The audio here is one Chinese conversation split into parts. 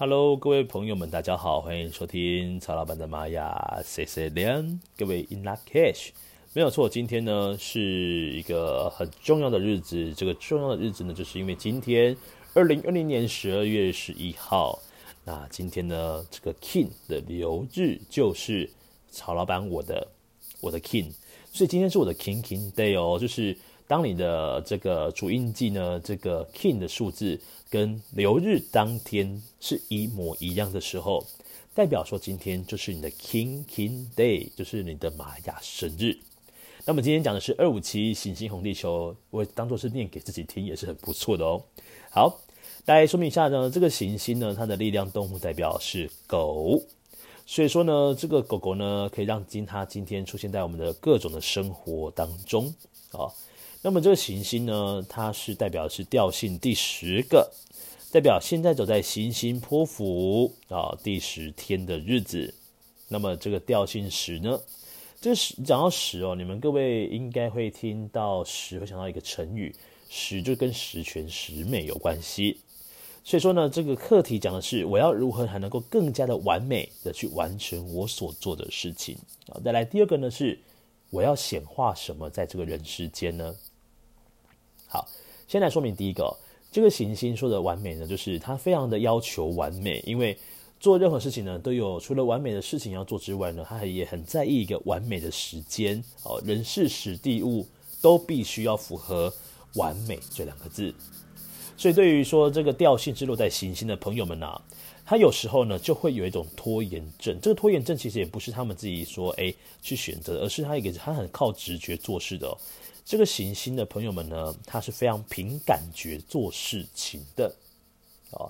Hello，各位朋友们，大家好，欢迎收听曹老板的玛雅 C C 连。各位 In lak'ech，没有错，今天呢是一个很重要的日子。这个重要的日子呢，就是因为今天二零二零年十二月十一号。那今天呢，这个 King 的流日就是曹老板我的我的 King，所以今天是我的 King King Day 哦，就是。当你的这个主印记呢，这个 King 的数字跟流日当天是一模一样的时候，代表说今天就是你的 King King Day，就是你的玛雅生日。那么今天讲的是二五七行星红地球，我当做是念给自己听也是很不错的哦。好，来说明一下呢，这个行星呢，它的力量动物代表是狗，所以说呢，这个狗狗呢，可以让今它今天出现在我们的各种的生活当中啊。哦那么这个行星呢，它是代表是调性第十个，代表现在走在行星波符啊第十天的日子。那么这个调性十呢，这十讲到十哦，你们各位应该会听到十，会想到一个成语，十就跟十全十美有关系。所以说呢，这个课题讲的是我要如何才能够更加的完美的去完成我所做的事情啊。再来第二个呢是我要显化什么在这个人世间呢？好，先来说明第一个，这个行星说的完美呢，就是它非常的要求完美，因为做任何事情呢，都有除了完美的事情要做之外呢，它也很在意一个完美的时间哦，人事时地物都必须要符合完美这两个字。所以对于说这个调性是落在行星的朋友们啊，他有时候呢就会有一种拖延症。这个拖延症其实也不是他们自己说哎去选择，而是他一个他很靠直觉做事的。这个行星的朋友们呢，他是非常凭感觉做事情的，啊，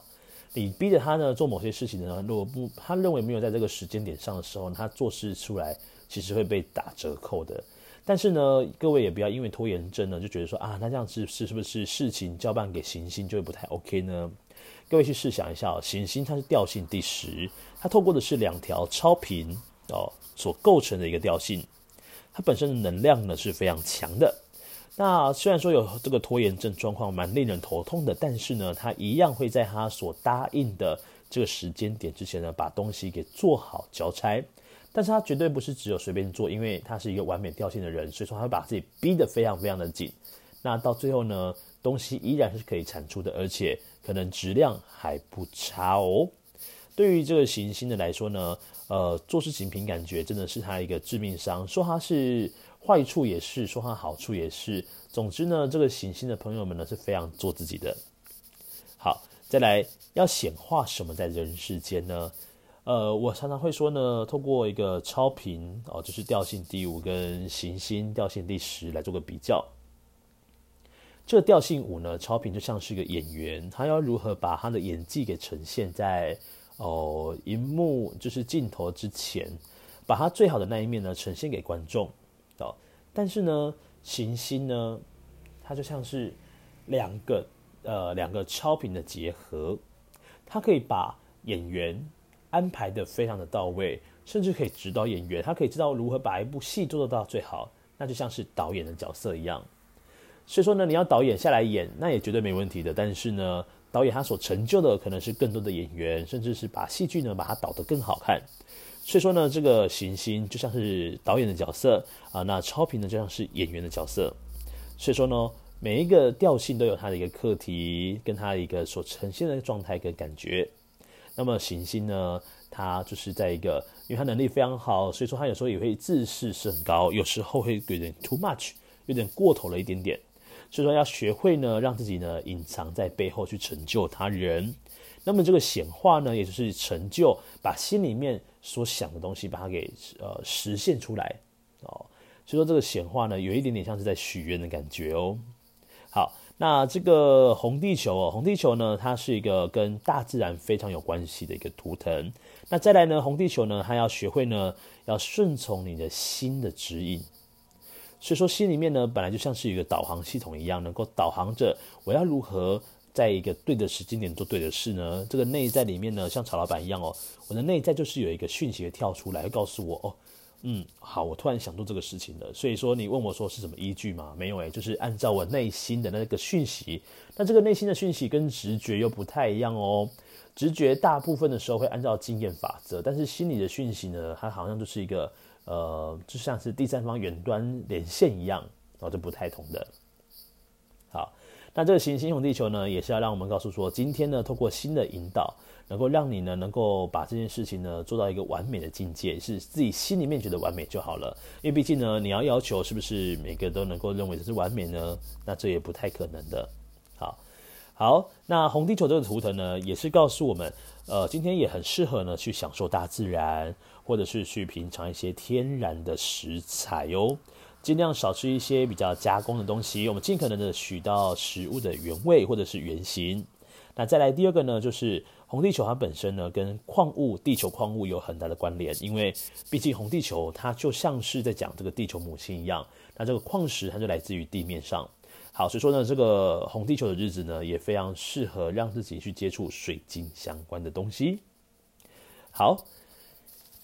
你逼着他呢做某些事情呢，如果不他认为没有在这个时间点上的时候，他做事出来其实会被打折扣的。但是呢，各位也不要因为拖延症呢，就觉得说啊，那这样子是是不是事情交办给行星就会不太 OK 呢？各位去试想一下哦，行星它是调性第十，它透过的是两条超频哦所构成的一个调性，它本身的能量呢是非常强的。那虽然说有这个拖延症状况蛮令人头痛的，但是呢，他一样会在他所答应的这个时间点之前呢，把东西给做好交差。但是他绝对不是只有随便做，因为他是一个完美调性的人，所以说他会把自己逼得非常非常的紧。那到最后呢，东西依然是可以产出的，而且可能质量还不差哦。对于这个行星的来说呢，呃，做事情凭感觉真的是他一个致命伤，说他是。坏处也是，说它好处也是。总之呢，这个行星的朋友们呢是非常做自己的。好，再来要显化什么在人世间呢？呃，我常常会说呢，透过一个超频哦，就是调性第五跟行星调性第十来做个比较。这个调性五呢，超频就像是一个演员，他要如何把他的演技给呈现在哦荧幕就是镜头之前，把他最好的那一面呢呈现给观众。但是呢，行星呢，它就像是两个呃两个超频的结合，它可以把演员安排得非常的到位，甚至可以指导演员，他可以知道如何把一部戏做得到最好，那就像是导演的角色一样。所以说呢，你要导演下来演，那也绝对没问题的。但是呢，导演他所成就的可能是更多的演员，甚至是把戏剧呢把它导得更好看。所以说呢，这个行星就像是导演的角色啊，那超频呢就像是演员的角色。所以说呢，每一个调性都有它的一个课题，跟它一个所呈现的状态跟感觉。那么行星呢，它就是在一个，因为它能力非常好，所以说它有时候也会自视甚高，有时候会有点 too much，有点过头了一点点。所以说要学会呢，让自己呢隐藏在背后去成就他人。那么这个显化呢，也就是成就，把心里面所想的东西，把它给呃实现出来哦。所以说这个显化呢，有一点点像是在许愿的感觉哦。好，那这个红地球哦，红地球呢，它是一个跟大自然非常有关系的一个图腾。那再来呢，红地球呢，它要学会呢，要顺从你的心的指引。所以说心里面呢，本来就像是一个导航系统一样，能够导航着我要如何。在一个对的时间点做对的事呢，这个内在里面呢，像曹老板一样哦，我的内在就是有一个讯息跳出来，会告诉我哦，嗯，好，我突然想做这个事情了。所以说，你问我说是什么依据吗？没有诶，就是按照我内心的那个讯息。那这个内心的讯息跟直觉又不太一样哦。直觉大部分的时候会按照经验法则，但是心里的讯息呢，它好像就是一个呃，就像是第三方远端连线一样，哦，这不太同的。好，那这个行星红地球呢，也是要让我们告诉说，今天呢，透过新的引导。能够让你呢，能够把这件事情呢做到一个完美的境界，是自己心里面觉得完美就好了。因为毕竟呢，你要要求是不是每个都能够认为这是完美呢？那这也不太可能的。好，好，那红地球这个图腾呢，也是告诉我们，呃，今天也很适合呢去享受大自然，或者是去品尝一些天然的食材哟。尽量少吃一些比较加工的东西，我们尽可能的取到食物的原味或者是原型。那再来第二个呢，就是。红地球它本身呢，跟矿物、地球矿物有很大的关联，因为毕竟红地球它就像是在讲这个地球母亲一样，那这个矿石它就来自于地面上。好，所以说呢，这个红地球的日子呢，也非常适合让自己去接触水晶相关的东西。好。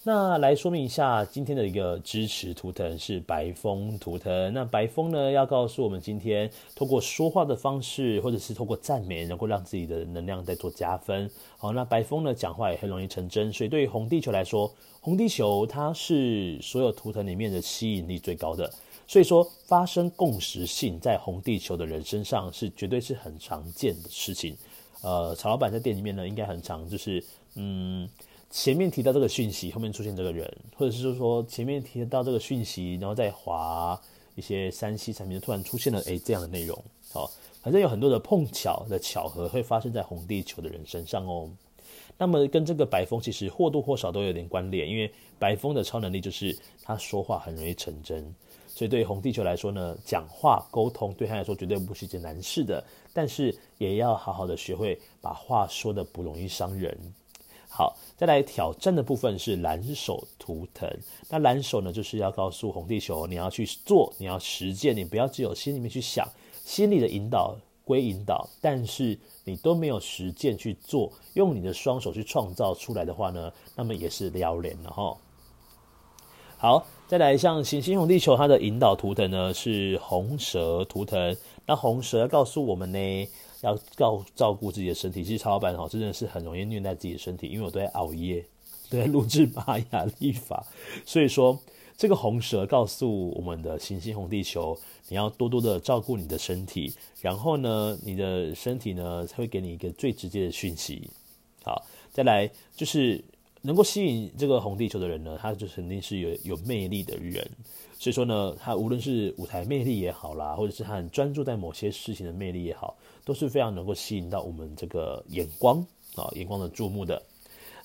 那来说明一下，今天的一个支持图腾是白风图腾。那白风呢，要告诉我们，今天通过说话的方式，或者是通过赞美，能够让自己的能量再做加分。好，那白风呢，讲话也很容易成真。所以对于红地球来说，红地球它是所有图腾里面的吸引力最高的。所以说，发生共识性在红地球的人身上是绝对是很常见的事情。呃，曹老板在店里面呢，应该很常就是嗯。前面提到这个讯息，后面出现这个人，或者是说前面提到这个讯息，然后再划一些三 C 产品，突然出现了诶这样的内容，好，反正有很多的碰巧的巧合会发生在红地球的人身上哦。那么跟这个白风其实或多或少都有点关联，因为白风的超能力就是他说话很容易成真，所以对于红地球来说呢，讲话沟通对他来说绝对不是一件难事的，但是也要好好的学会把话说的不容易伤人。好，再来挑战的部分是蓝手图腾。那蓝手呢，就是要告诉红地球，你要去做，你要实践，你不要只有心里面去想，心里的引导归引导，但是你都没有实践去做，用你的双手去创造出来的话呢，那么也是撩人了哈。好，再来像行星红地球，它的引导图腾呢是红蛇图腾。那红蛇告诉我们呢，要照照顾自己的身体，其实曹老板哈真的是很容易虐待自己的身体，因为我都在熬夜，都在录制玛雅历法，所以说这个红蛇告诉我们的行星红地球，你要多多的照顾你的身体，然后呢，你的身体呢才会给你一个最直接的讯息。好，再来就是能够吸引这个红地球的人呢，他就肯定是有有魅力的人。所以说呢，他无论是舞台魅力也好啦，或者是他很专注在某些事情的魅力也好，都是非常能够吸引到我们这个眼光啊，眼光的注目的。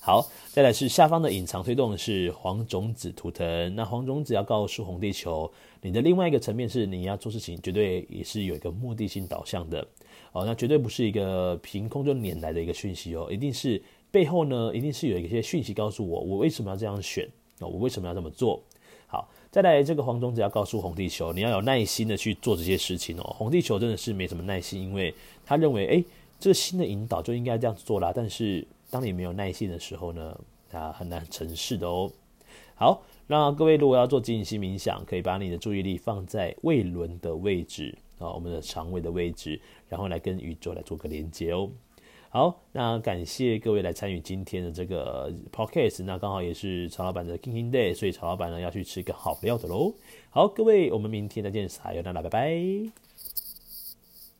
好，再来是下方的隐藏推动是黄种子图腾。那黄种子要告诉红地球，你的另外一个层面是你要做事情，绝对也是有一个目的性导向的哦。那绝对不是一个凭空就拈来的一个讯息哦，一定是背后呢，一定是有一些讯息告诉我，我为什么要这样选啊，我为什么要这么做。好。再来，这个黄宗子要告诉红地球，你要有耐心的去做这些事情哦。红地球真的是没什么耐心，因为他认为，哎，这新的引导就应该这样子做啦。但是当你没有耐心的时候呢，啊很难成事的哦。好，那各位如果要做静心冥想，可以把你的注意力放在胃轮的位置啊，我们的肠胃的位置，然后来跟宇宙来做个连接哦。好，那感谢各位来参与今天的这个 podcast，那刚好也是曹老板的 King Day，所以曹老板呢要去吃一个好料的喽。好，各位，我们明天再见，撒由那拉，拜拜。